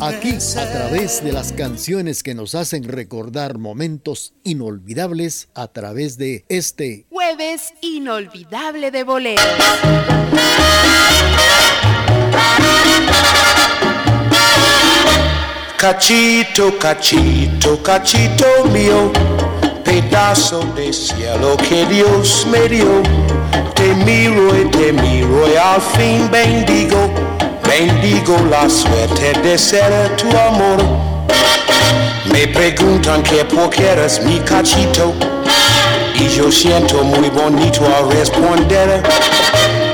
Aquí, a través de las canciones que nos hacen recordar momentos inolvidables, a través de este jueves inolvidable de boleros. Cachito, cachito, cachito mío, pedazo de cielo que Dios me dio. Te miro y te miro y al fin bendigo Bendigo la suerte de ser tu amor. Me preguntan que por qué eres mi cachito. Y yo siento muy bonito al responder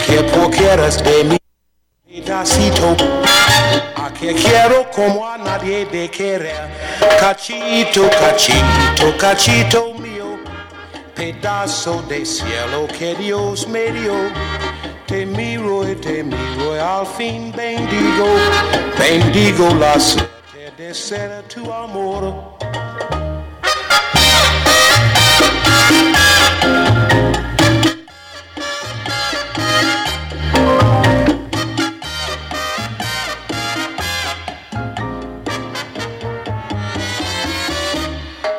que por qué de mi pedacito. A que quiero como a nadie de querer. Cachito, cachito, cachito mío. Pedazo de cielo que Dios me dio te miro y te miro y al fin bendigo, bendigo la suerte de ser tu amor.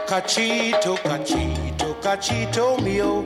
Cachito, cachito, cachito mío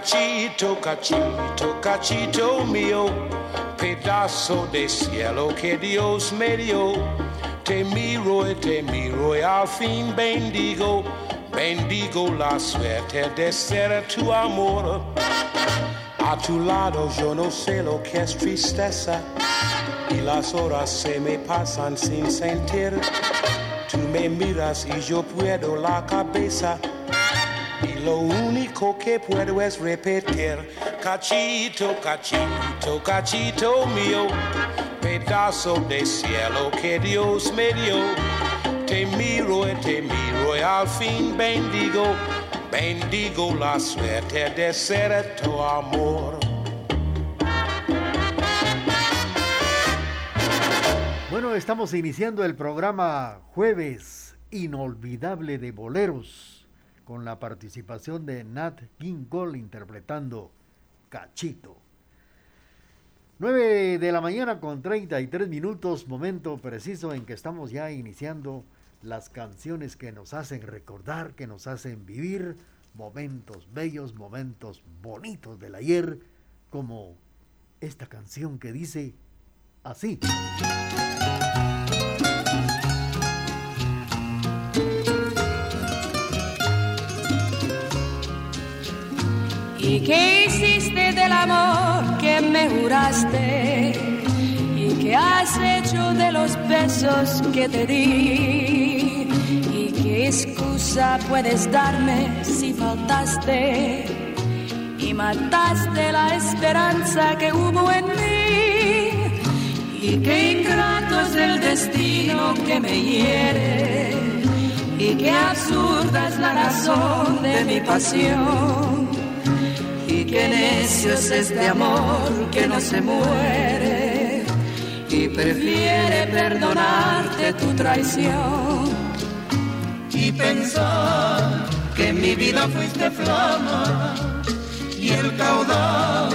cachito, cachito, cachito mío, pedazo de cielo que Dios me dio. Te miro y te miro y al fin bendigo, bendigo la suerte de ser tu amor. A tu lado yo no sé lo que es tristeza y las horas se me pasan sin sentir. Tú me miras y yo puedo la cabeza lo único que puedo es repetir, cachito, cachito, cachito mío, pedazo de cielo que Dios me dio. Te miro y te miro y al fin bendigo, bendigo la suerte de ser tu amor. Bueno, estamos iniciando el programa Jueves Inolvidable de Boleros con la participación de Nat King Cole interpretando Cachito. 9 de la mañana con 33 minutos, momento preciso en que estamos ya iniciando las canciones que nos hacen recordar, que nos hacen vivir momentos bellos, momentos bonitos del ayer, como esta canción que dice así. ¿Y qué hiciste del amor que me juraste? ¿Y qué has hecho de los besos que te di? ¿Y qué excusa puedes darme si faltaste? Y mataste la esperanza que hubo en mí. Y qué ingrato es el destino que me hiere. Y qué absurda es la razón de mi pasión qué necio es este amor que no se muere y prefiere perdonarte tu traición. Y pensar que en mi vida fuiste flama y el caudal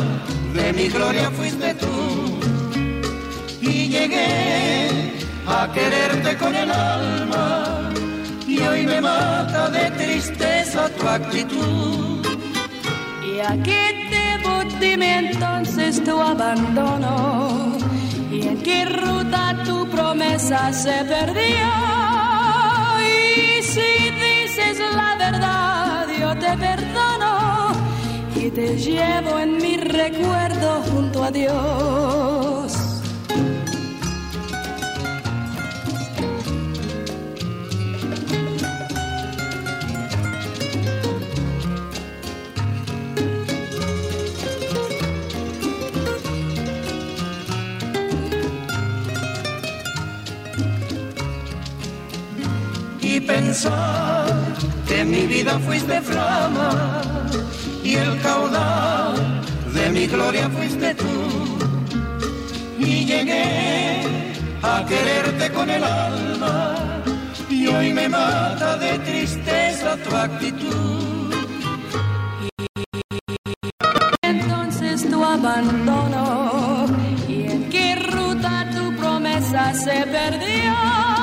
de mi gloria fuiste tú. Y llegué a quererte con el alma y hoy me mata de tristeza tu actitud Y aquí debo, dime entonces tu abandono. ¿Y en qué ruta tu promesa se perdió? Y si dices la verdad, yo te perdono y te llevo en mi recuerdo junto a Dios. Pensar que mi vida fuiste flama y el caudal de mi gloria fuiste tú. Y llegué a quererte con el alma y hoy me mata de tristeza tu actitud. Entonces tu abandono y en qué ruta tu promesa se perdió.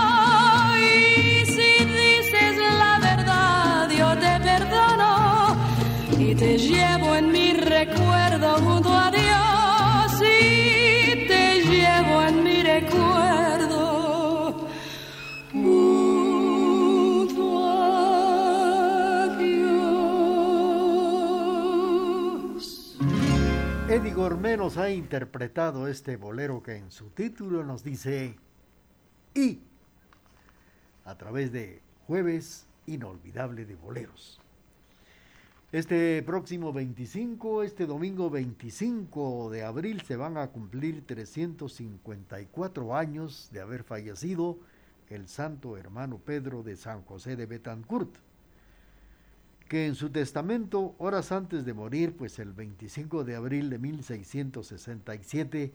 Te llevo en mi recuerdo junto a Dios y te llevo en mi recuerdo junto a Dios. Eddie Gourmet nos ha interpretado este bolero que en su título nos dice y a través de Jueves Inolvidable de Boleros. Este próximo 25, este domingo 25 de abril, se van a cumplir 354 años de haber fallecido el santo hermano Pedro de San José de Betancourt, que en su testamento, horas antes de morir, pues el 25 de abril de 1667,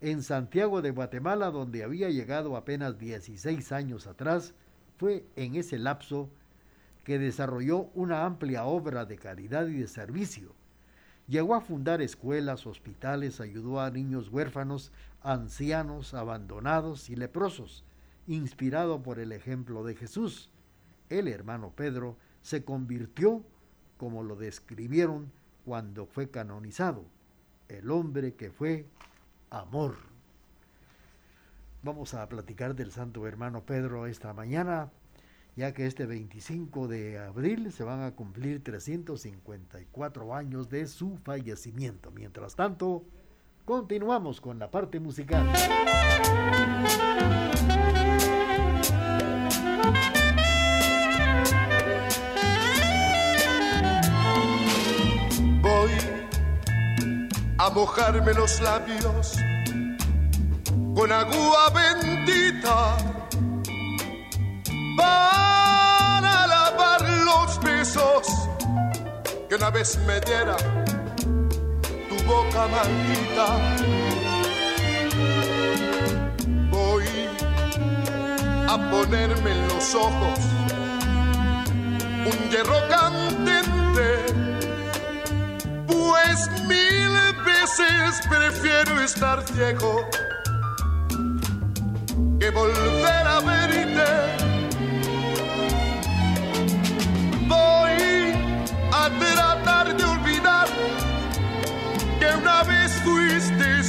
en Santiago de Guatemala, donde había llegado apenas 16 años atrás, fue en ese lapso desarrolló una amplia obra de caridad y de servicio. Llegó a fundar escuelas, hospitales, ayudó a niños huérfanos, ancianos, abandonados y leprosos, inspirado por el ejemplo de Jesús. El hermano Pedro se convirtió, como lo describieron cuando fue canonizado, el hombre que fue amor. Vamos a platicar del santo hermano Pedro esta mañana ya que este 25 de abril se van a cumplir 354 años de su fallecimiento. Mientras tanto, continuamos con la parte musical. Voy a mojarme los labios con agua bendita vez me diera tu boca maldita. Voy a ponerme en los ojos un hierro candente, pues mil veces prefiero estar ciego que volver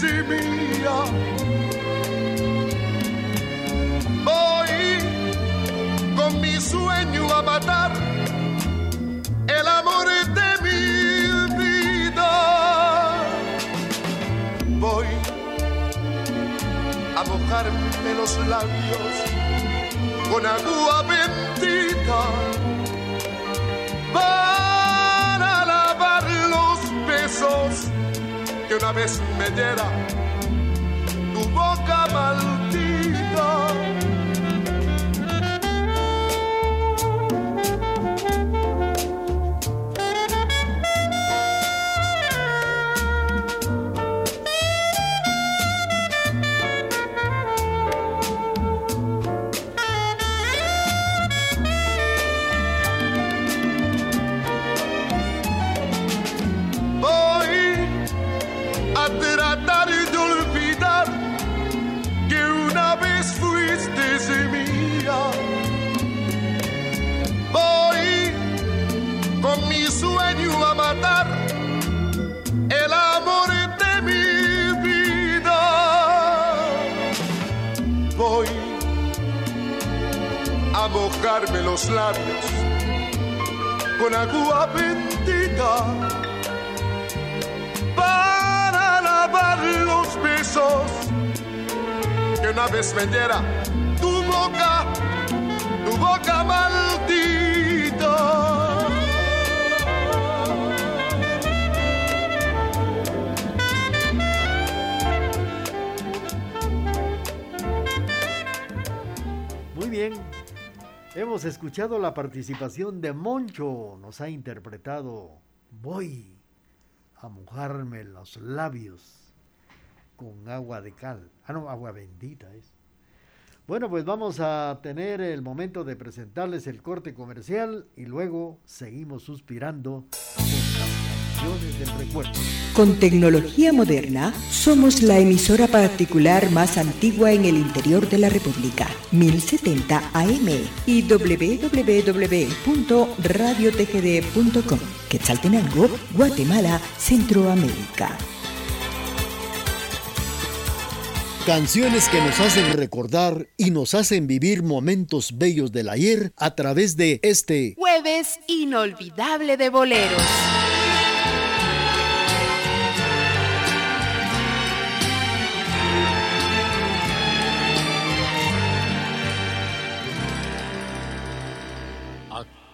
mía. Voy con mi sueño a matar el amor de mi vida. Voy a mojarme los labios con agua bendita. Una vez me diera tu boca maldita. Con agua bendita para lavar los besos que una vez me diera tu boca, tu boca maldita. Hemos escuchado la participación de Moncho, nos ha interpretado Voy a mojarme los labios con agua de cal. Ah, no, agua bendita es. Bueno, pues vamos a tener el momento de presentarles el corte comercial y luego seguimos suspirando con tecnología moderna, somos la emisora particular más antigua en el interior de la República, 1070 AM y www.radiotgd.com, Quetzaltenango, Guatemala, Centroamérica. Canciones que nos hacen recordar y nos hacen vivir momentos bellos del ayer a través de este jueves inolvidable de boleros.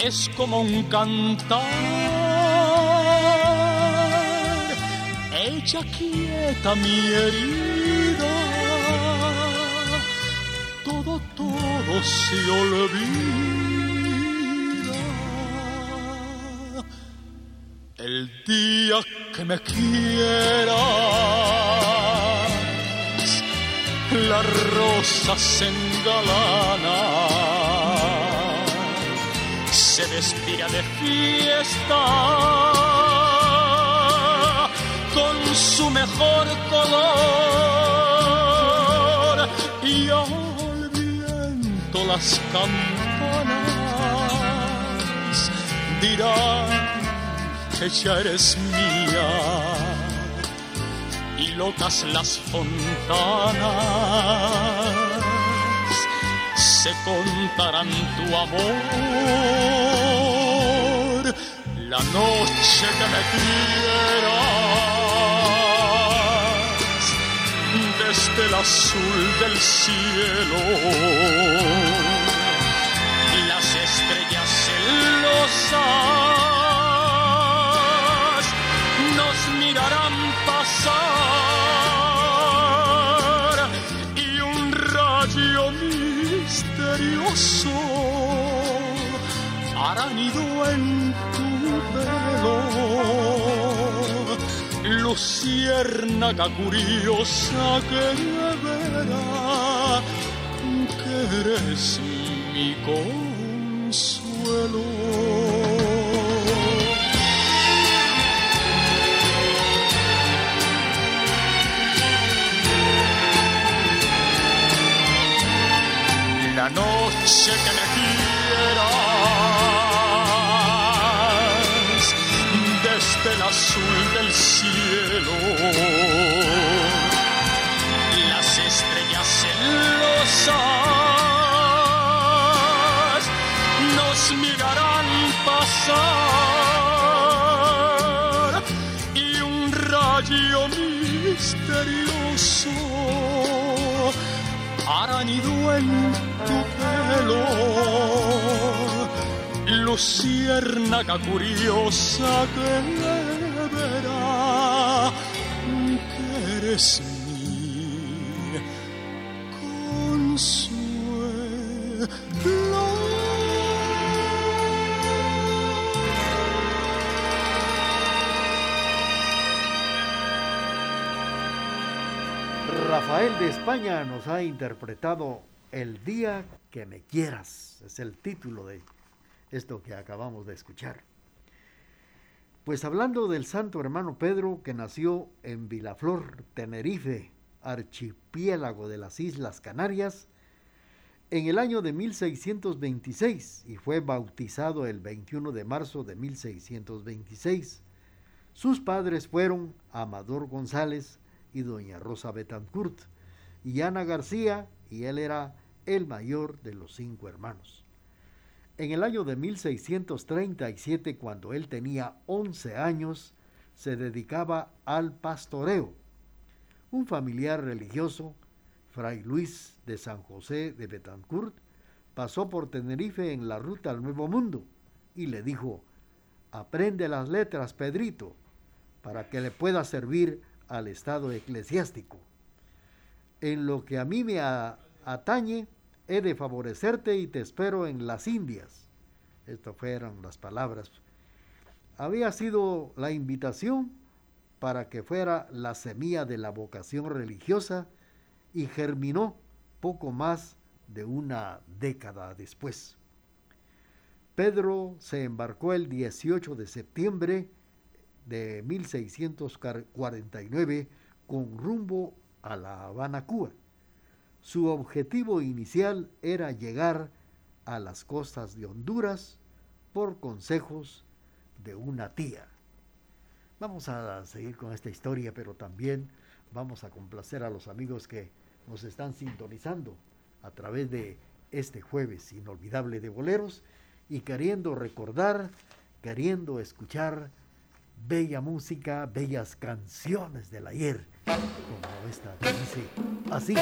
es como un cantar. Echa quieta mi herida, todo, todo se olvida. El día que me quieras, la rosa se se vestía de fiesta con su mejor color. Y al viento las campanas dirán que ya eres mía. Y locas las fontanas se contarán tu amor. La noche que me quieras desde el azul del cielo las estrellas celosas nos mirarán pasar misterioso nido en tu pelo. Luciérnaga curiosa que verá que eres mi consuelo. Noche que me quieras desde el azul del cielo hará nido en tu pelo, luciérnaga curiosa que verá que eres mi consuelo. Rafael de España nos ha interpretado El día que me quieras. Es el título de esto que acabamos de escuchar. Pues hablando del santo hermano Pedro que nació en Vilaflor, Tenerife, archipiélago de las Islas Canarias, en el año de 1626 y fue bautizado el 21 de marzo de 1626. Sus padres fueron Amador González y doña Rosa Betancourt y Ana García y él era el mayor de los cinco hermanos. En el año de 1637, cuando él tenía 11 años, se dedicaba al pastoreo. Un familiar religioso, Fray Luis de San José de Betancourt, pasó por Tenerife en la ruta al Nuevo Mundo y le dijo, aprende las letras, Pedrito, para que le pueda servir al Estado eclesiástico. En lo que a mí me atañe, he de favorecerte y te espero en las Indias. Estas fueron las palabras. Había sido la invitación para que fuera la semilla de la vocación religiosa y germinó poco más de una década después. Pedro se embarcó el 18 de septiembre de 1649 con rumbo a La Habana, Cuba. Su objetivo inicial era llegar a las costas de Honduras por consejos de una tía. Vamos a seguir con esta historia, pero también vamos a complacer a los amigos que nos están sintonizando a través de este jueves inolvidable de boleros y queriendo recordar, queriendo escuchar bella música, bellas canciones del ayer, como esta dice así.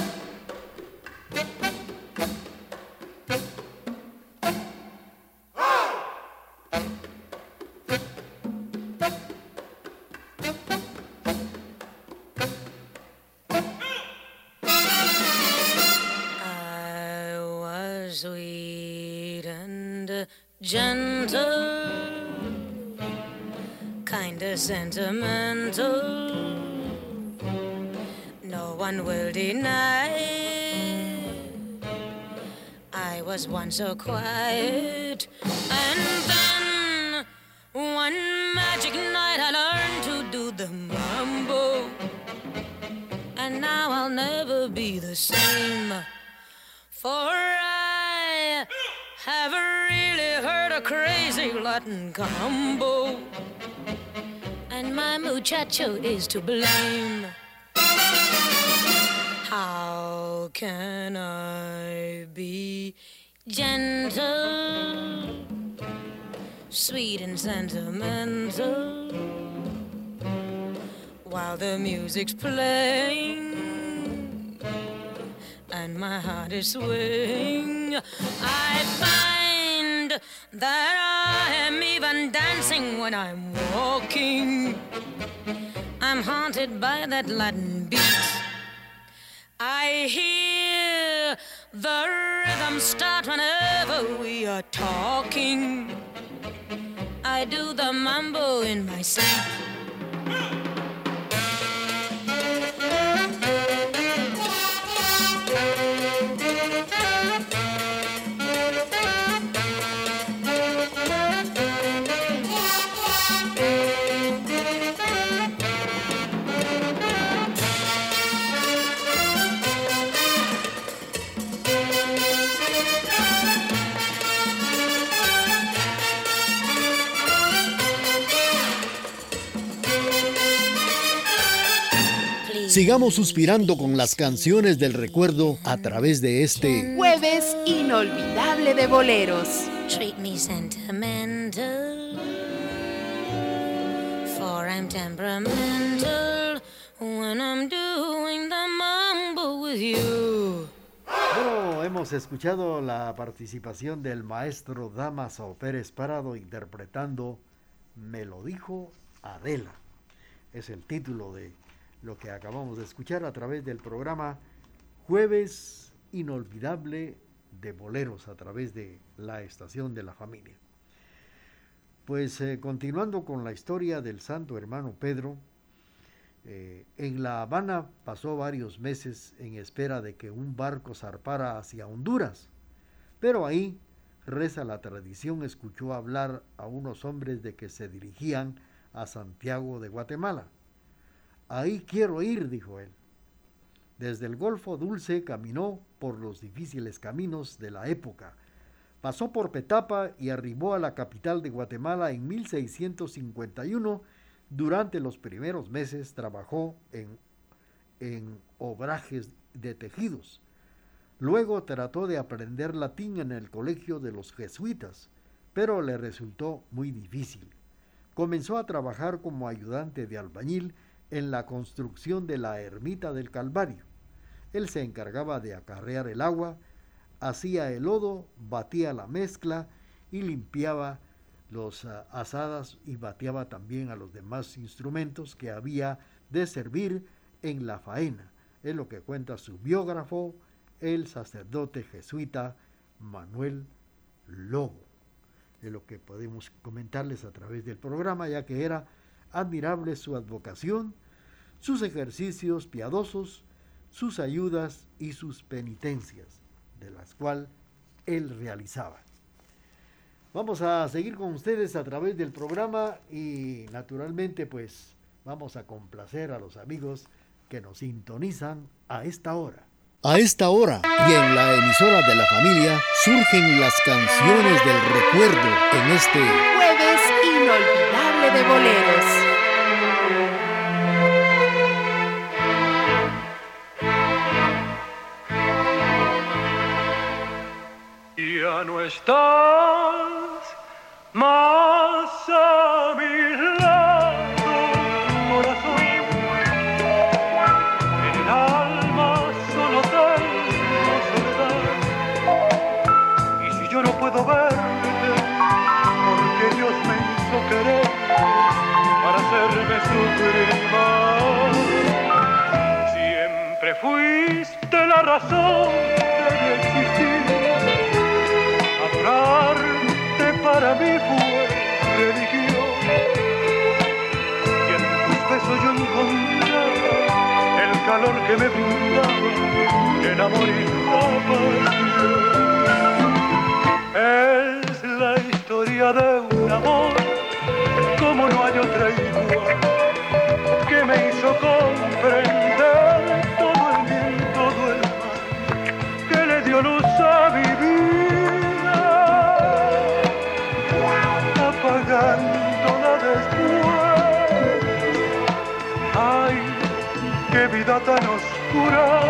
Sentimental. No one will deny. I was once so quiet, and then one magic night I learned to do the mambo, and now I'll never be the same. For I have really heard a crazy Latin combo my muchacho is to blame. How can I be gentle, sweet and sentimental while the music's playing and my heart is swing? I find that I am even dancing when I'm walking. I'm haunted by that Latin beat. I hear the rhythm start whenever we are talking. I do the mambo in my sleep. Sigamos suspirando con las canciones del recuerdo a través de este jueves inolvidable de boleros. Treat me sentimental, for I'm temperamental when I'm doing the mambo with you. Bueno, hemos escuchado la participación del maestro Damaso Pérez Parado interpretando Me lo dijo Adela. Es el título de lo que acabamos de escuchar a través del programa Jueves Inolvidable de Boleros a través de la estación de la familia. Pues eh, continuando con la historia del santo hermano Pedro, eh, en La Habana pasó varios meses en espera de que un barco zarpara hacia Honduras, pero ahí reza la tradición, escuchó hablar a unos hombres de que se dirigían a Santiago de Guatemala. Ahí quiero ir, dijo él. Desde el Golfo Dulce caminó por los difíciles caminos de la época. Pasó por Petapa y arribó a la capital de Guatemala en 1651. Durante los primeros meses trabajó en, en obrajes de tejidos. Luego trató de aprender latín en el colegio de los jesuitas, pero le resultó muy difícil. Comenzó a trabajar como ayudante de albañil en la construcción de la ermita del Calvario. Él se encargaba de acarrear el agua, hacía el lodo, batía la mezcla y limpiaba los ah, asadas y bateaba también a los demás instrumentos que había de servir en la faena. Es lo que cuenta su biógrafo, el sacerdote jesuita Manuel Lobo. Es lo que podemos comentarles a través del programa, ya que era admirable su advocación, sus ejercicios piadosos, sus ayudas y sus penitencias, de las cuales él realizaba. Vamos a seguir con ustedes a través del programa y naturalmente pues vamos a complacer a los amigos que nos sintonizan a esta hora. A esta hora y en la emisora de la familia surgen las canciones del recuerdo en este jueves inolvidable de boleros. Ya no estás razón de existir Adorarte para mí fue religión. Y en tus besos yo encontraba el calor que me brindaba el amor y. Es la historia de un amor como no hay otra igual que me hizo comprender oscuro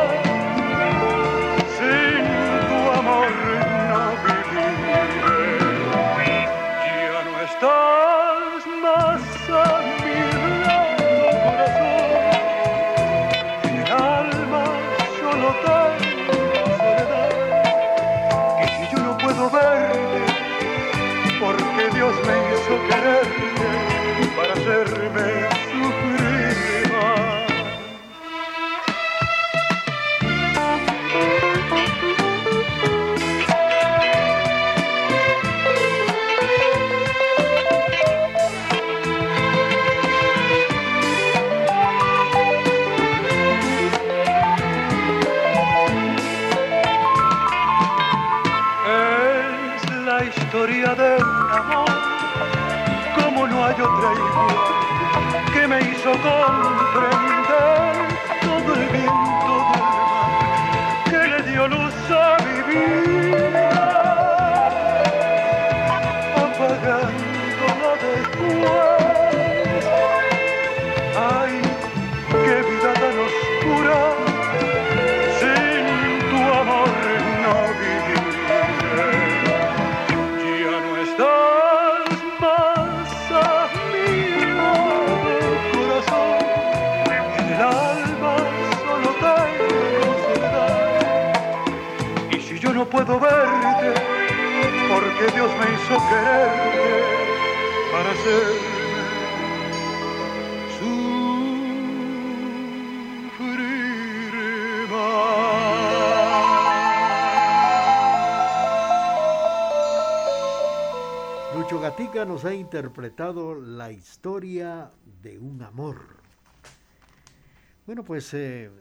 Lucho Gatica nos ha interpretado la historia de un amor. Bueno, pues eh,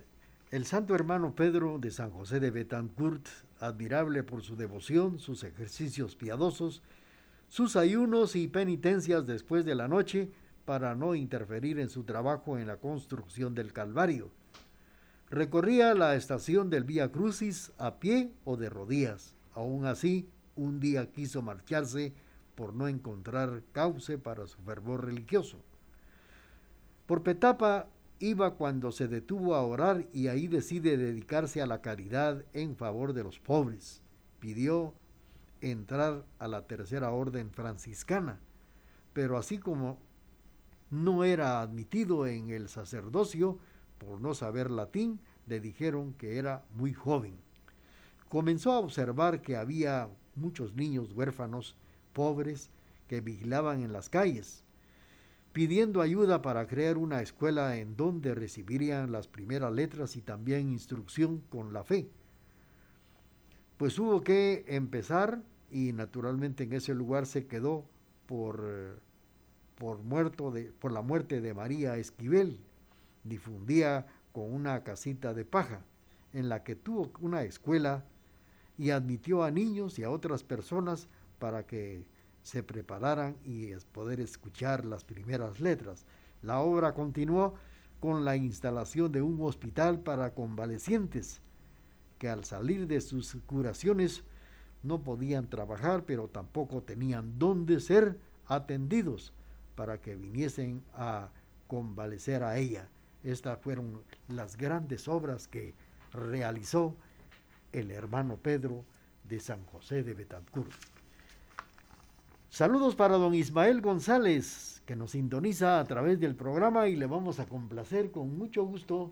el santo hermano Pedro de San José de Betancourt admirable por su devoción, sus ejercicios piadosos, sus ayunos y penitencias después de la noche para no interferir en su trabajo en la construcción del Calvario. Recorría la estación del Vía Crucis a pie o de rodillas. Aún así, un día quiso marcharse por no encontrar cauce para su fervor religioso. Por Petapa iba cuando se detuvo a orar y ahí decide dedicarse a la caridad en favor de los pobres. Pidió entrar a la tercera orden franciscana, pero así como no era admitido en el sacerdocio por no saber latín, le dijeron que era muy joven. Comenzó a observar que había muchos niños huérfanos, pobres, que vigilaban en las calles, pidiendo ayuda para crear una escuela en donde recibirían las primeras letras y también instrucción con la fe. Pues hubo que empezar y naturalmente en ese lugar se quedó por, por, muerto de, por la muerte de María Esquivel. Difundía con una casita de paja en la que tuvo una escuela y admitió a niños y a otras personas para que se prepararan y poder escuchar las primeras letras. La obra continuó con la instalación de un hospital para convalecientes que al salir de sus curaciones no podían trabajar, pero tampoco tenían dónde ser atendidos para que viniesen a convalecer a ella. Estas fueron las grandes obras que realizó el hermano Pedro de San José de Betancourt. Saludos para don Ismael González, que nos sintoniza a través del programa y le vamos a complacer con mucho gusto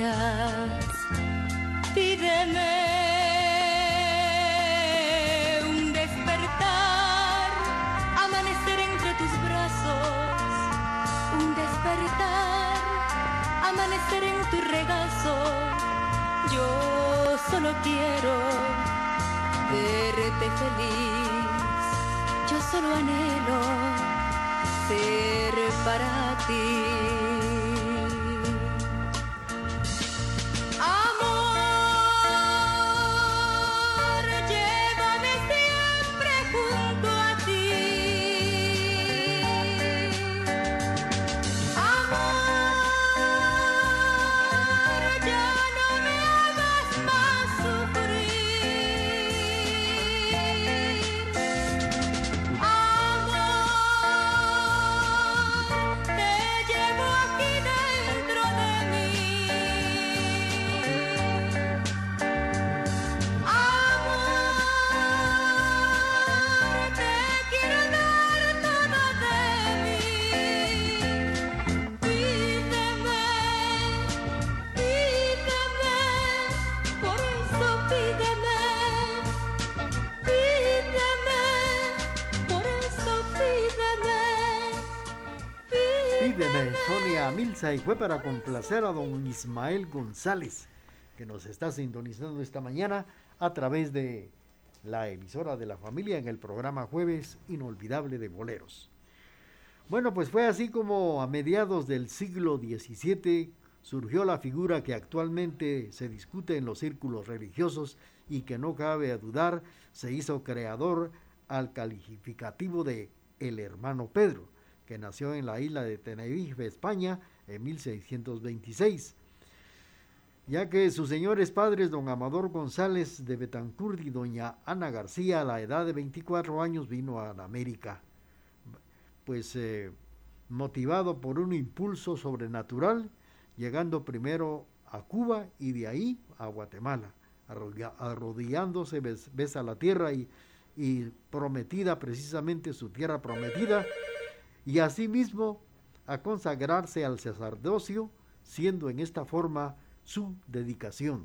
Quieras. Y fue para complacer a don Ismael González, que nos está sintonizando esta mañana a través de la emisora de la familia en el programa Jueves Inolvidable de Boleros. Bueno, pues fue así como a mediados del siglo XVII surgió la figura que actualmente se discute en los círculos religiosos y que no cabe dudar se hizo creador al calificativo de el hermano Pedro, que nació en la isla de Tenerife, España, en 1626 ya que sus señores padres, don Amador González de Betancourt y doña Ana García, a la edad de 24 años, vino a América, pues eh, motivado por un impulso sobrenatural, llegando primero a Cuba y de ahí a Guatemala, arrodillándose, bes- besa la tierra y, y prometida precisamente su tierra prometida, y asimismo a consagrarse al sacerdocio, siendo en esta forma su dedicación.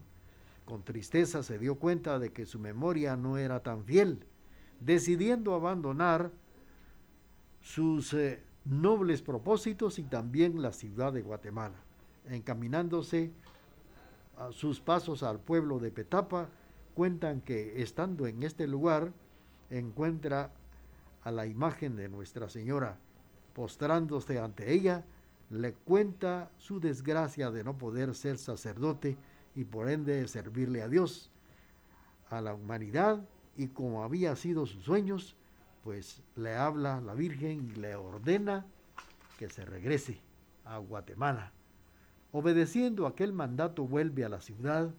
Con tristeza se dio cuenta de que su memoria no era tan fiel, decidiendo abandonar sus eh, nobles propósitos y también la ciudad de Guatemala, encaminándose a sus pasos al pueblo de Petapa, cuentan que estando en este lugar encuentra a la imagen de Nuestra Señora, postrándose ante ella, le cuenta su desgracia de no poder ser sacerdote y por ende servirle a Dios, a la humanidad y como había sido sus sueños, pues le habla la Virgen y le ordena que se regrese a Guatemala. Obedeciendo aquel mandato vuelve a la ciudad,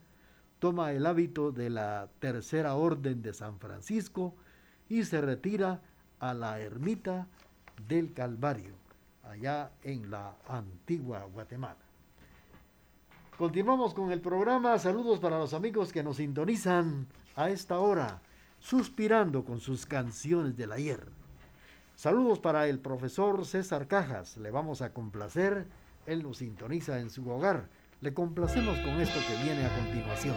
toma el hábito de la tercera orden de San Francisco y se retira a la ermita del Calvario, allá en la antigua Guatemala. Continuamos con el programa. Saludos para los amigos que nos sintonizan a esta hora, suspirando con sus canciones del ayer. Saludos para el profesor César Cajas. Le vamos a complacer. Él nos sintoniza en su hogar. Le complacemos con esto que viene a continuación.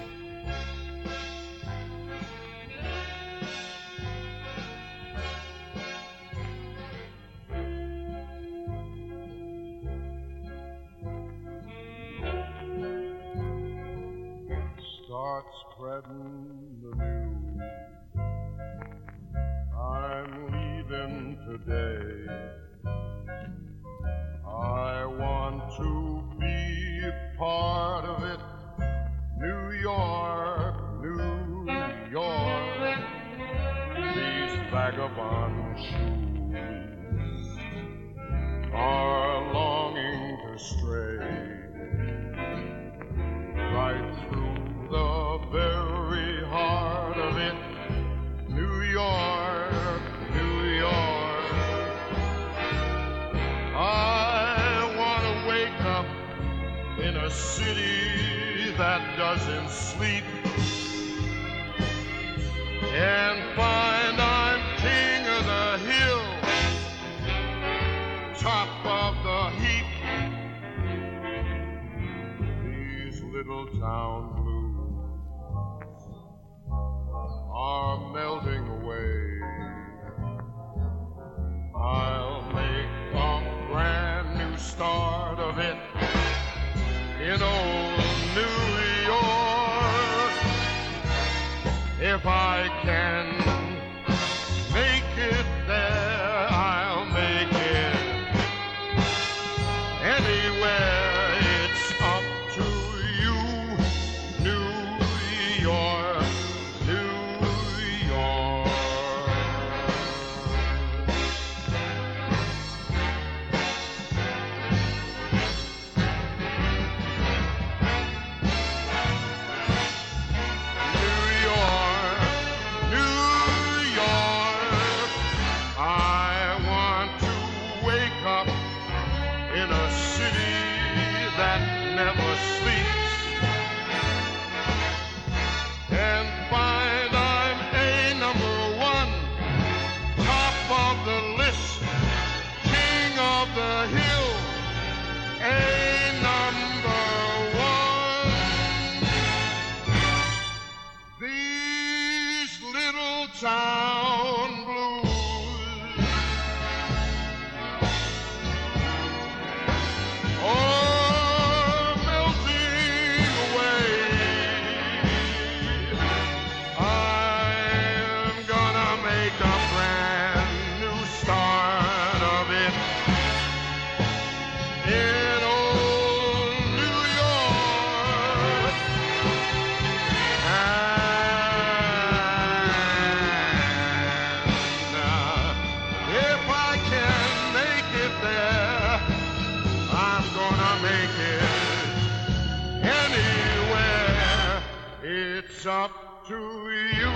Up to you,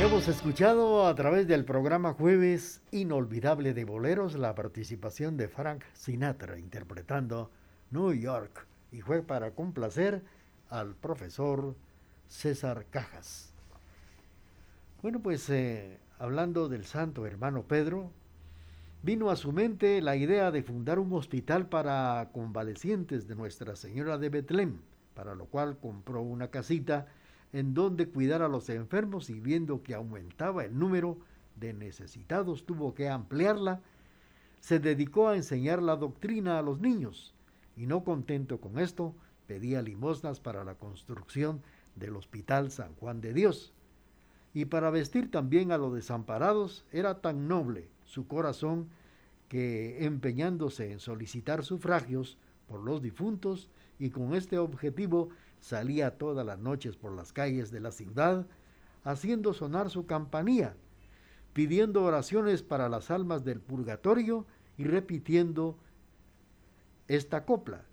Hemos escuchado a través del programa Jueves Inolvidable de Boleros la participación de Frank Sinatra interpretando New York y fue para complacer al profesor César Cajas. Bueno, pues eh, hablando del santo hermano Pedro, vino a su mente la idea de fundar un hospital para convalecientes de Nuestra Señora de Betlem, para lo cual compró una casita en donde cuidar a los enfermos y viendo que aumentaba el número de necesitados tuvo que ampliarla, se dedicó a enseñar la doctrina a los niños y no contento con esto, pedía limosnas para la construcción del Hospital San Juan de Dios. Y para vestir también a los desamparados era tan noble su corazón que empeñándose en solicitar sufragios por los difuntos y con este objetivo salía todas las noches por las calles de la ciudad, haciendo sonar su campanilla, pidiendo oraciones para las almas del purgatorio y repitiendo esta copla.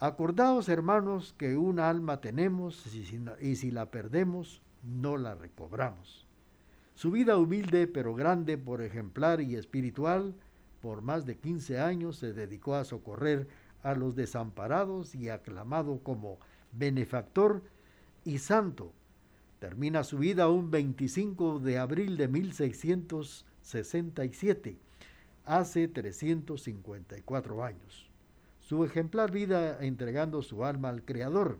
Acordaos, hermanos, que una alma tenemos y si, y si la perdemos, no la recobramos. Su vida humilde pero grande por ejemplar y espiritual, por más de 15 años se dedicó a socorrer a los desamparados y aclamado como benefactor y santo. Termina su vida un 25 de abril de 1667, hace 354 años. Su ejemplar vida entregando su alma al Creador.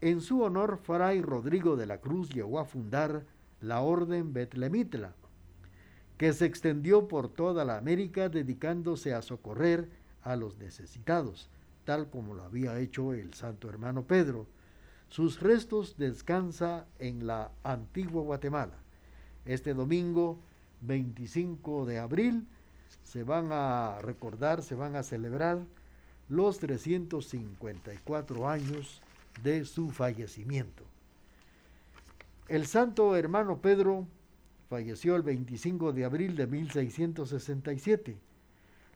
En su honor, Fray Rodrigo de la Cruz llegó a fundar la Orden Betlemitla, que se extendió por toda la América dedicándose a socorrer a los necesitados, tal como lo había hecho el santo hermano Pedro. Sus restos descansa en la antigua Guatemala. Este domingo 25 de abril se van a recordar, se van a celebrar los 354 años de su fallecimiento. El santo hermano Pedro falleció el 25 de abril de 1667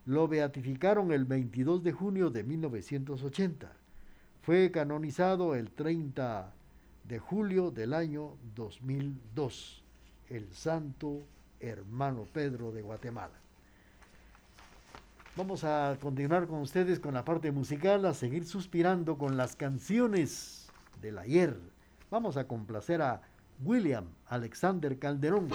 lo beatificaron el 22 de junio de 1980. Fue canonizado el 30 de julio del año 2002, el santo hermano Pedro de Guatemala. Vamos a continuar con ustedes con la parte musical, a seguir suspirando con las canciones del ayer. Vamos a complacer a William Alexander Calderón.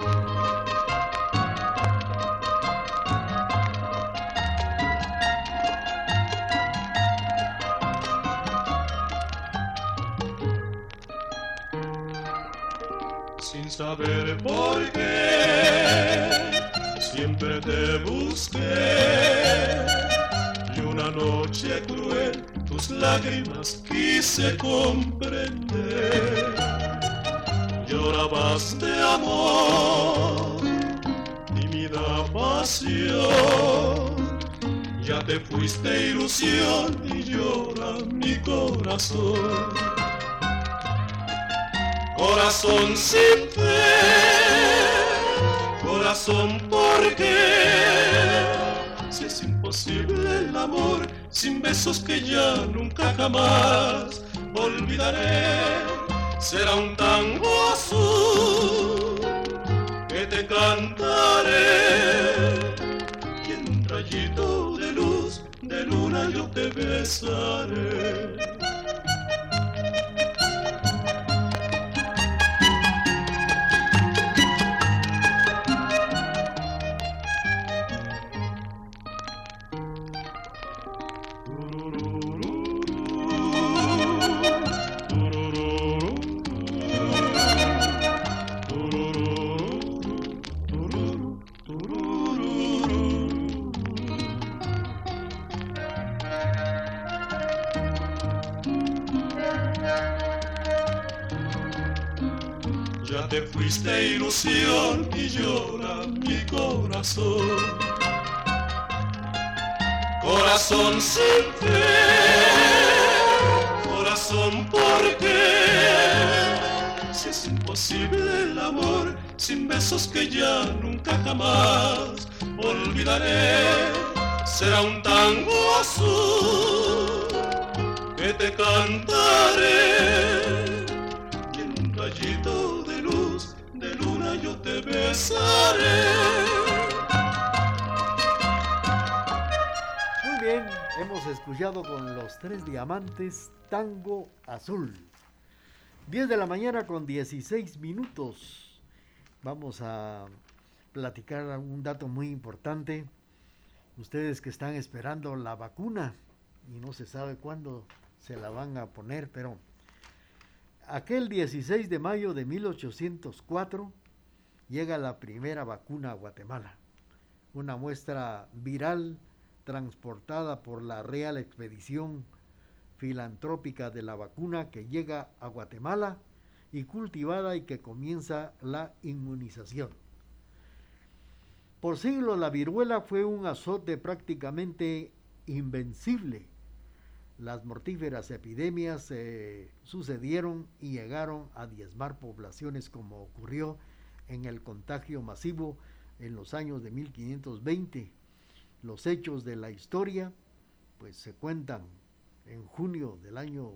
Sin saber por qué, siempre te busqué noche cruel tus lágrimas quise comprender. Llorabas de amor, tímida pasión. Ya te fuiste ilusión y llora mi corazón. Corazón sin fe, corazón por qué. Si es el amor sin besos que ya nunca jamás olvidaré, será un tango azul que te cantaré. Y en un rayito de luz de luna yo te besaré. Corazón sin fe, corazón por qué. Si es imposible el amor sin besos que ya nunca jamás olvidaré, será un tango azul que te cantaré. Y en un rayito de luz de luna yo te besaré. Hemos escuchado con los tres diamantes Tango Azul. 10 de la mañana con 16 minutos. Vamos a platicar un dato muy importante. Ustedes que están esperando la vacuna y no se sabe cuándo se la van a poner, pero aquel 16 de mayo de 1804 llega la primera vacuna a Guatemala. Una muestra viral transportada por la Real Expedición Filantrópica de la Vacuna que llega a Guatemala y cultivada y que comienza la inmunización. Por siglos la viruela fue un azote prácticamente invencible. Las mortíferas epidemias se sucedieron y llegaron a diezmar poblaciones como ocurrió en el contagio masivo en los años de 1520. Los hechos de la historia pues se cuentan en junio del año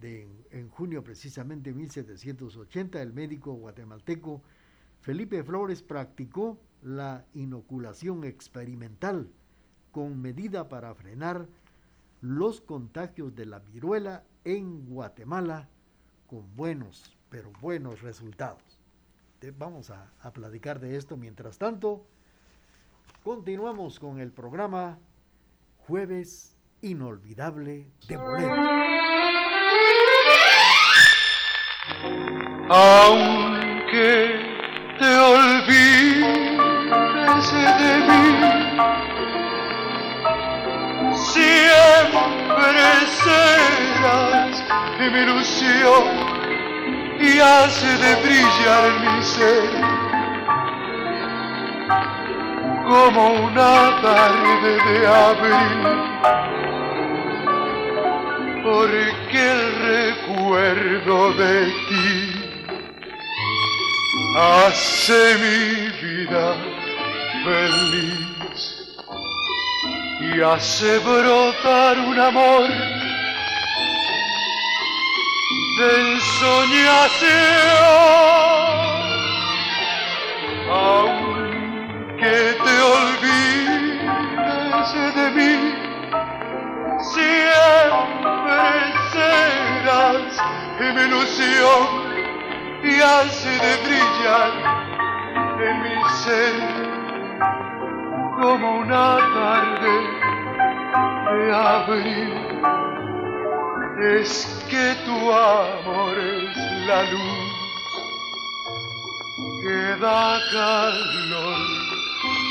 de, en junio precisamente 1780 el médico guatemalteco Felipe Flores practicó la inoculación experimental con medida para frenar los contagios de la viruela en Guatemala con buenos, pero buenos resultados. Vamos a, a platicar de esto. Mientras tanto, continuamos con el programa Jueves Inolvidable de Bolero. Aunque te olvides de mí, siempre serás mi ilusión y hace de brillar en mi ser como una tarde de abril. Porque el recuerdo de ti hace mi vida feliz y hace brotar un amor de ensoñación aunque te olvides de mí siempre serás mi ilusión y hace de brillar en mi ser como una tarde de abril. Es que tu amor es la luz que da calor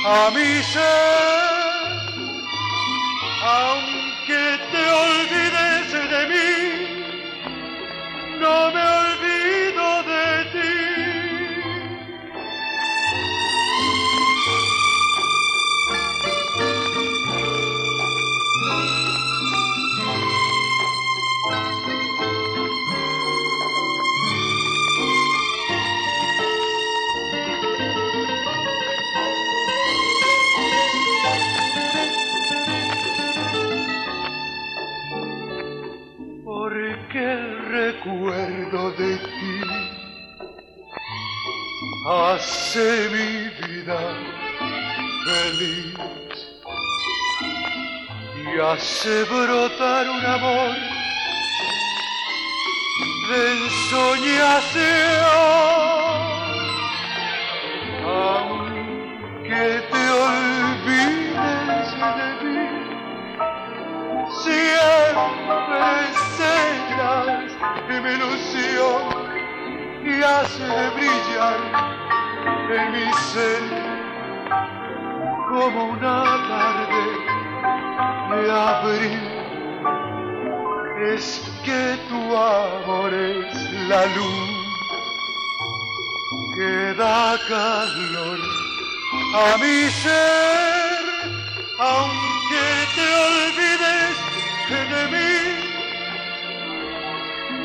a mi ser, aunque te olvides de mí, no me olvido de ti. El recuerdo de ti hace mi vida feliz y hace brotar un amor de ensoñación. Aunque te olvides de mí, siempre serás mi ilusión y hace brillar en mi ser como una tarde de abril. Es que tu amor es la luz que da calor a mi ser, aunque te olvides de mí,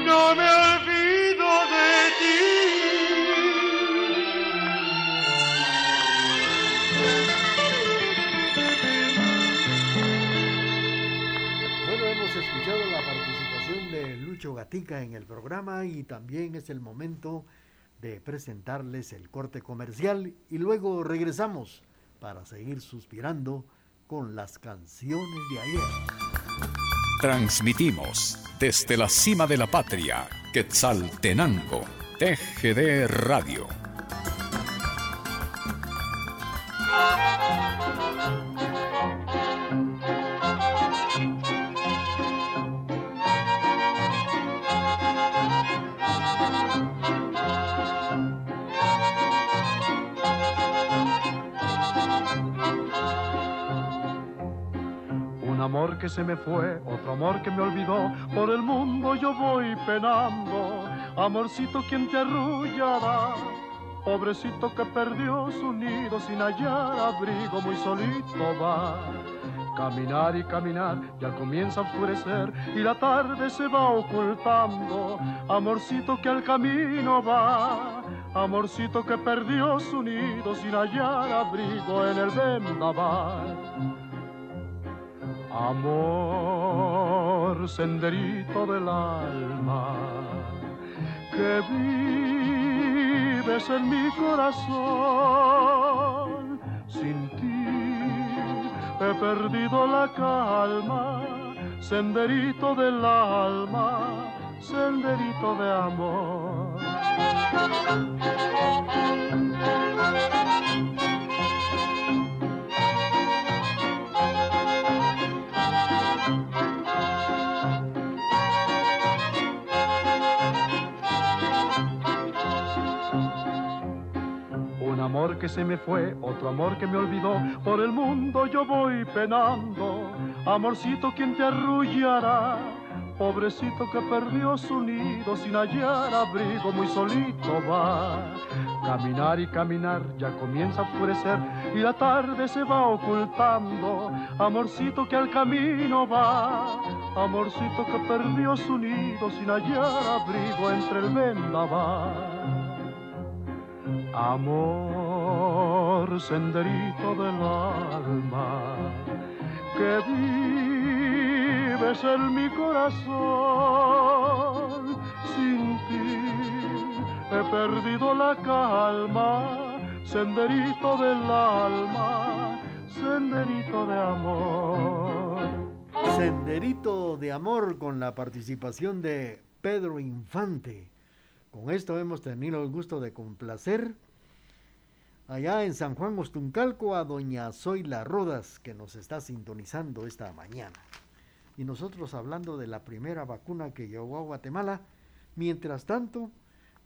no me olvido de ti. Bueno, hemos escuchado la participación de Lucho Gatica en el programa y también es el momento de presentarles el corte comercial y luego regresamos para seguir suspirando con las canciones de ayer. Transmitimos desde la cima de la patria, Quetzaltenango, TGD Radio. Que se me fue, otro amor que me olvidó, por el mundo yo voy penando. Amorcito, ¿quién te arrullará? Pobrecito que perdió su nido sin hallar abrigo, muy solito va. Caminar y caminar, ya comienza a oscurecer y la tarde se va ocultando. Amorcito que al camino va, amorcito que perdió su nido sin hallar abrigo en el vendaval. Amor, senderito del alma, que vives en mi corazón. Sin ti he perdido la calma, senderito del alma, senderito de amor. Amor que se me fue, otro amor que me olvidó, por el mundo yo voy penando. Amorcito, ¿quién te arrullará? Pobrecito que perdió su nido sin hallar abrigo, muy solito va. Caminar y caminar, ya comienza a oscurecer y la tarde se va ocultando. Amorcito que al camino va, amorcito que perdió su nido sin hallar abrigo entre el vendaval. Amor, senderito del alma, que vives en mi corazón. Sin ti he perdido la calma, senderito del alma, senderito de amor. Senderito de Amor con la participación de Pedro Infante. Con esto hemos tenido el gusto de complacer allá en San Juan Ostuncalco a doña Zoila Rodas que nos está sintonizando esta mañana. Y nosotros hablando de la primera vacuna que llegó a Guatemala, mientras tanto,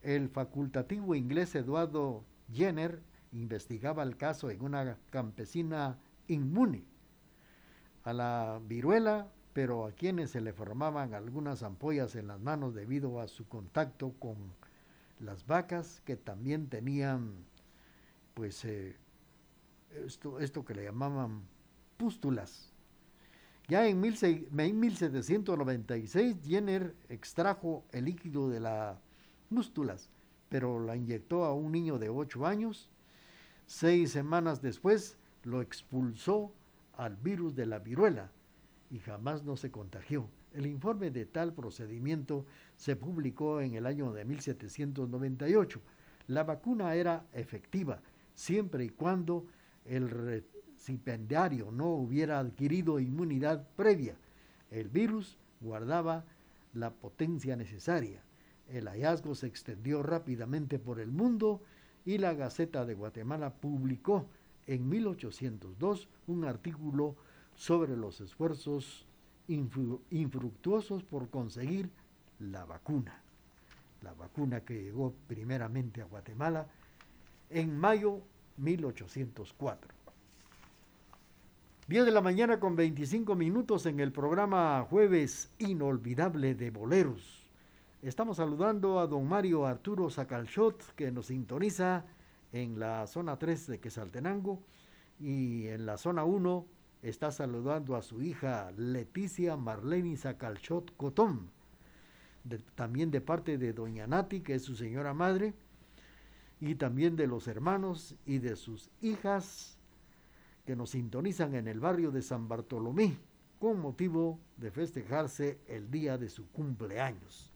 el facultativo inglés Eduardo Jenner investigaba el caso en una campesina inmune a la viruela, pero a quienes se le formaban algunas ampollas en las manos debido a su contacto con las vacas que también tenían pues eh, esto, esto que le llamaban pústulas. Ya en, 1796 Jenner extrajo el líquido de las pústulas, pero la inyectó a un niño de 8 años. Seis semanas después lo expulsó al virus de la viruela y jamás no se contagió. El informe de tal procedimiento se publicó en el año de 1798. La vacuna era efectiva siempre y cuando el recipiendario no hubiera adquirido inmunidad previa. El virus guardaba la potencia necesaria. El hallazgo se extendió rápidamente por el mundo y la Gaceta de Guatemala publicó en 1802 un artículo sobre los esfuerzos infructuosos por conseguir la vacuna. La vacuna que llegó primeramente a Guatemala en mayo 1804. 10 de la mañana con 25 minutos en el programa Jueves Inolvidable de Boleros. Estamos saludando a don Mario Arturo Sacalchot que nos sintoniza en la zona 3 de Quesaltenango y en la zona 1 está saludando a su hija Leticia Marlene Sacalchot Cotón, también de parte de doña Nati, que es su señora madre, y también de los hermanos y de sus hijas que nos sintonizan en el barrio de San Bartolomé con motivo de festejarse el día de su cumpleaños.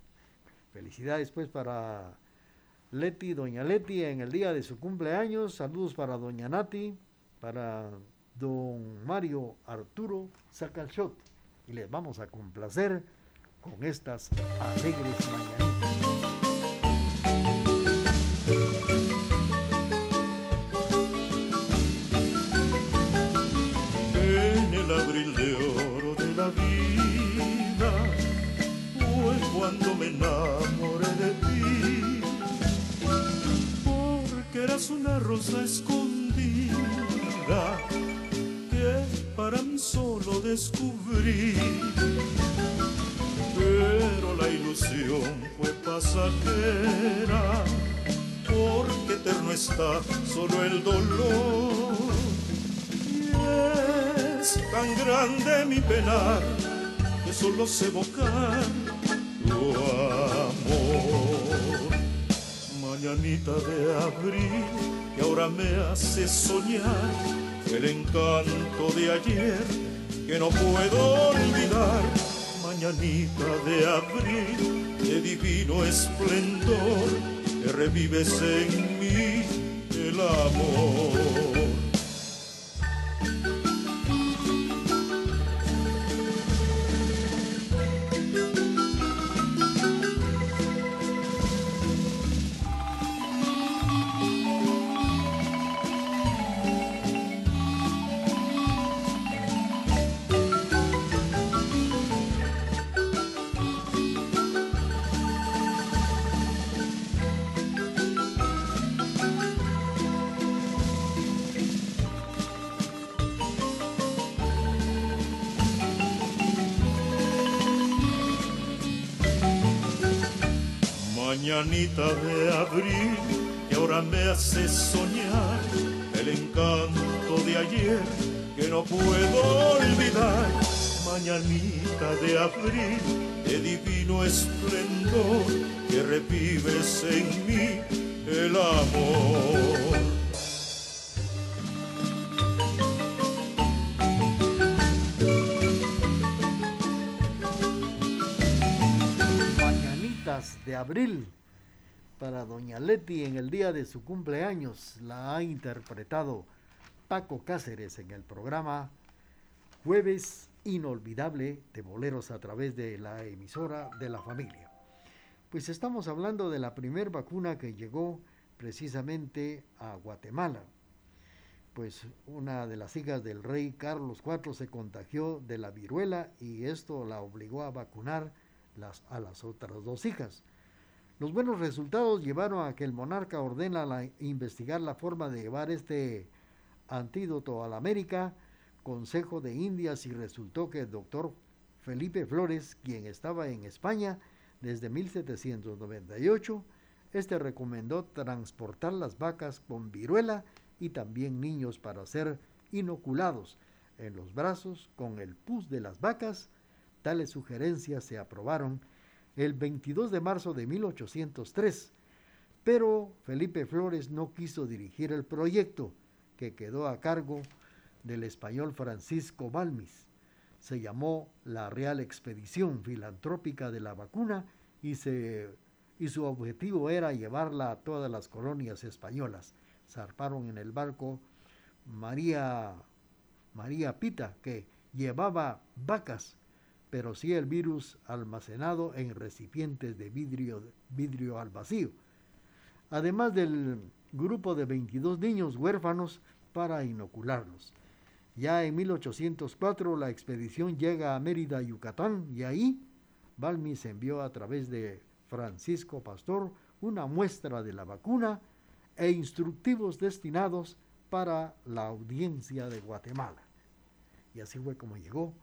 Felicidades pues para Leti, doña Leti en el día de su cumpleaños. Saludos para doña Nati, para don Mario Arturo Sacalchot. Y les vamos a complacer con estas alegres mañanitas. abril de oro de la vida fue cuando me enamoré de ti, porque eras una rosa escondida que para mí solo descubrí. Pero la ilusión fue pasajera, porque eterno está solo el dolor tan grande mi penar que solo sé evocar tu amor. Mañanita de abril que ahora me hace soñar el encanto de ayer que no puedo olvidar. Mañanita de abril de divino esplendor que revives en mí el amor. Mañanita de abril que ahora me hace soñar el encanto de ayer que no puedo olvidar. Mañanita de abril de divino esplendor Leti en el día de su cumpleaños. La ha interpretado Paco Cáceres en el programa Jueves Inolvidable de Boleros a través de la emisora de la familia. Pues estamos hablando de la primer vacuna que llegó precisamente a Guatemala. Pues una de las hijas del rey Carlos IV se contagió de la viruela y esto la obligó a vacunar a las otras dos hijas. Los buenos resultados llevaron a que el monarca ordena investigar la forma de llevar este antídoto a la América, Consejo de Indias, y resultó que el doctor Felipe Flores, quien estaba en España desde 1798, este recomendó transportar las vacas con viruela y también niños para ser inoculados en los brazos con el pus de las vacas. Tales sugerencias se aprobaron el 22 de marzo de 1803, pero Felipe Flores no quiso dirigir el proyecto, que quedó a cargo del español Francisco Balmis. Se llamó la Real Expedición Filantrópica de la Vacuna y, y su objetivo era llevarla a todas las colonias españolas. Zarparon en el barco María, María Pita, que llevaba vacas pero sí el virus almacenado en recipientes de vidrio, vidrio al vacío. Además del grupo de 22 niños huérfanos para inocularlos. Ya en 1804 la expedición llega a Mérida, Yucatán, y ahí Balmis envió a través de Francisco Pastor una muestra de la vacuna e instructivos destinados para la audiencia de Guatemala. Y así fue como llegó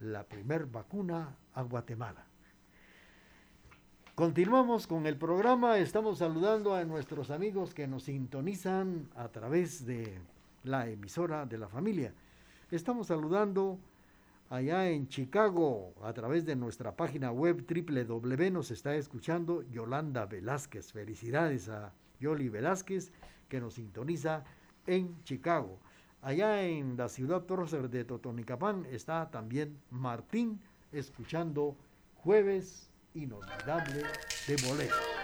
la primer vacuna a Guatemala. Continuamos con el programa, estamos saludando a nuestros amigos que nos sintonizan a través de la emisora de la familia. Estamos saludando allá en Chicago a través de nuestra página web www. Nos está escuchando Yolanda Velázquez. Felicidades a Yoli Velázquez que nos sintoniza en Chicago. Allá en la ciudad prócer de Totonicapán está también Martín escuchando Jueves Inolvidable de Bolero.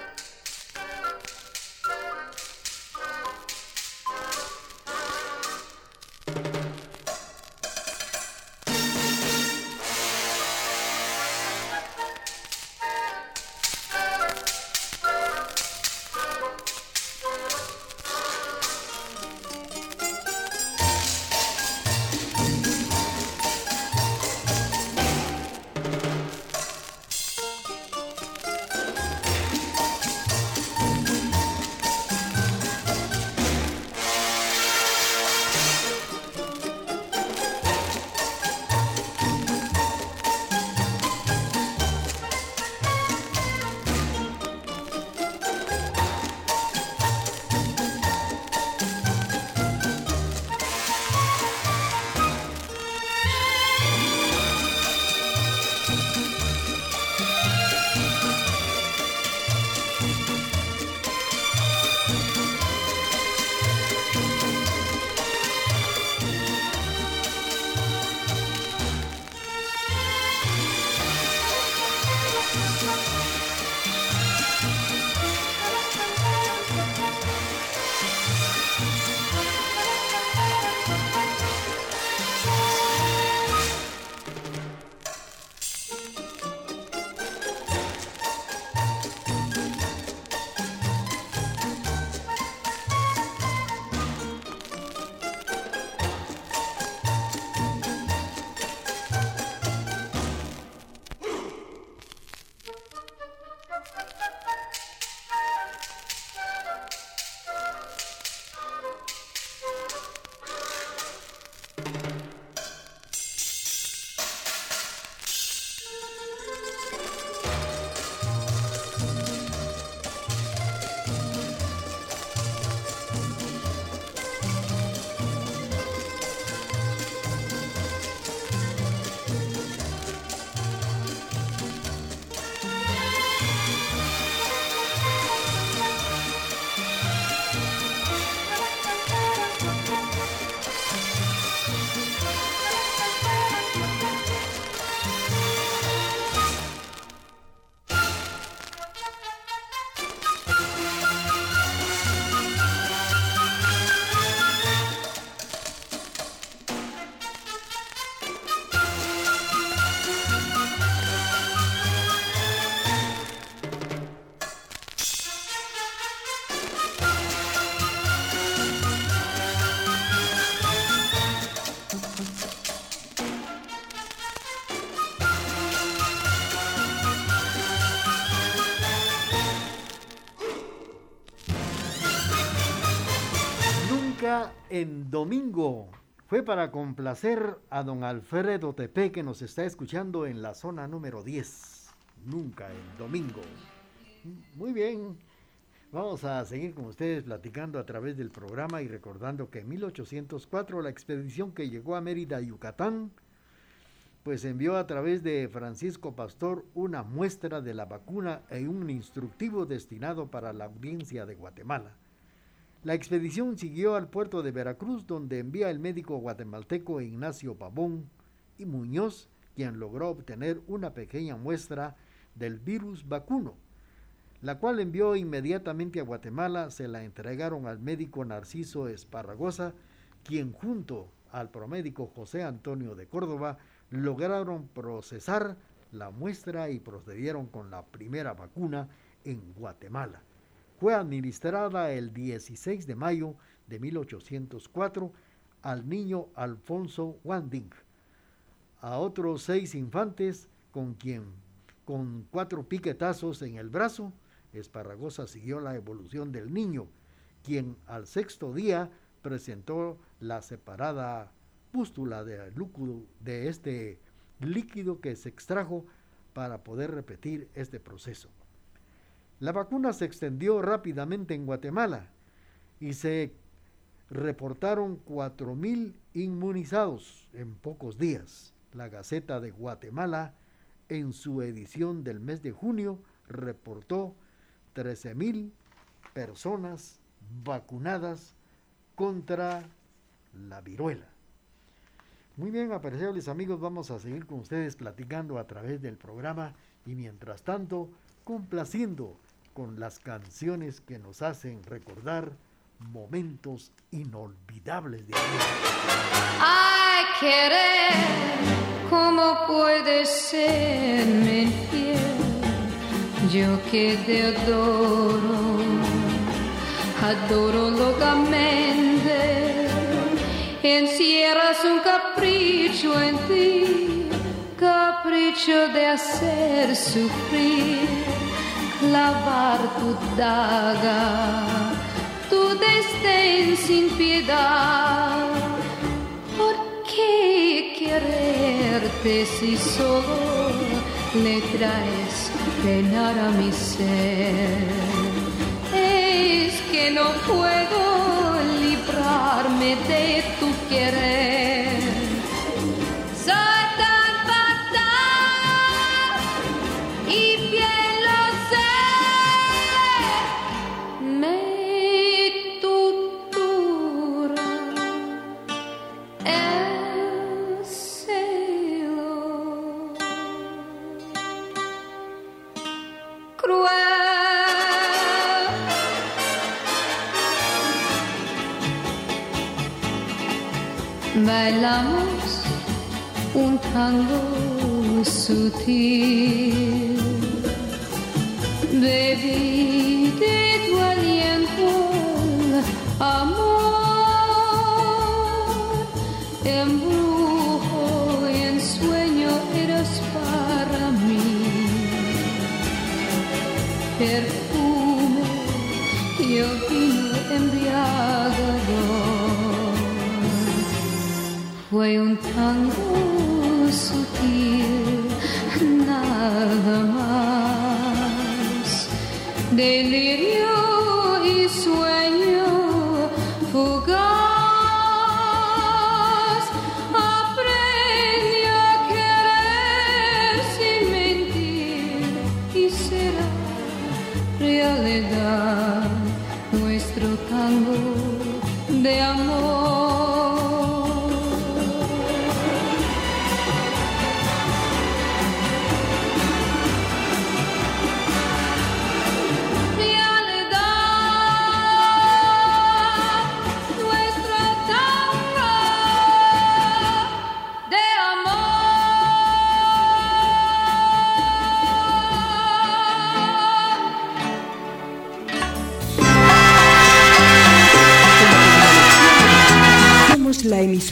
Domingo. Fue para complacer a don Alfredo Tepe que nos está escuchando en la zona número 10. Nunca en domingo. Muy bien. Vamos a seguir con ustedes platicando a través del programa y recordando que en 1804 la expedición que llegó a Mérida, Yucatán, pues envió a través de Francisco Pastor una muestra de la vacuna y un instructivo destinado para la audiencia de Guatemala. La expedición siguió al puerto de Veracruz, donde envía el médico guatemalteco Ignacio Pavón y Muñoz, quien logró obtener una pequeña muestra del virus vacuno, la cual envió inmediatamente a Guatemala, se la entregaron al médico Narciso Esparragosa, quien junto al promédico José Antonio de Córdoba lograron procesar la muestra y procedieron con la primera vacuna en Guatemala fue administrada el 16 de mayo de 1804 al niño Alfonso Wanding, a otros seis infantes con quien, con cuatro piquetazos en el brazo, Esparragosa siguió la evolución del niño, quien al sexto día presentó la separada pústula de, de este líquido que se extrajo para poder repetir este proceso. La vacuna se extendió rápidamente en Guatemala y se reportaron 4.000 inmunizados en pocos días. La Gaceta de Guatemala, en su edición del mes de junio, reportó 13.000 personas vacunadas contra la viruela. Muy bien, apreciables amigos, vamos a seguir con ustedes platicando a través del programa y mientras tanto complaciendo con las canciones que nos hacen recordar momentos inolvidables de vida. Ay, querer, ¿cómo puede ser infiel? Yo que te adoro, adoro locamente. Encierras un capricho en ti, capricho de hacer sufrir clavar tu daga, tu desdén sin piedad. ¿Por qué quererte si solo le traes penar a mi ser? Es que no puedo librarme de tu querer bailamos un tango sutil. Fue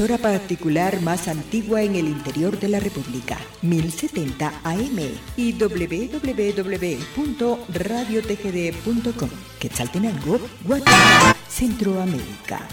emisora particular más antigua en el interior de la República, 1070 AM y www.radiotgd.com. Quetzaltenango, Guatemala, Centroamérica.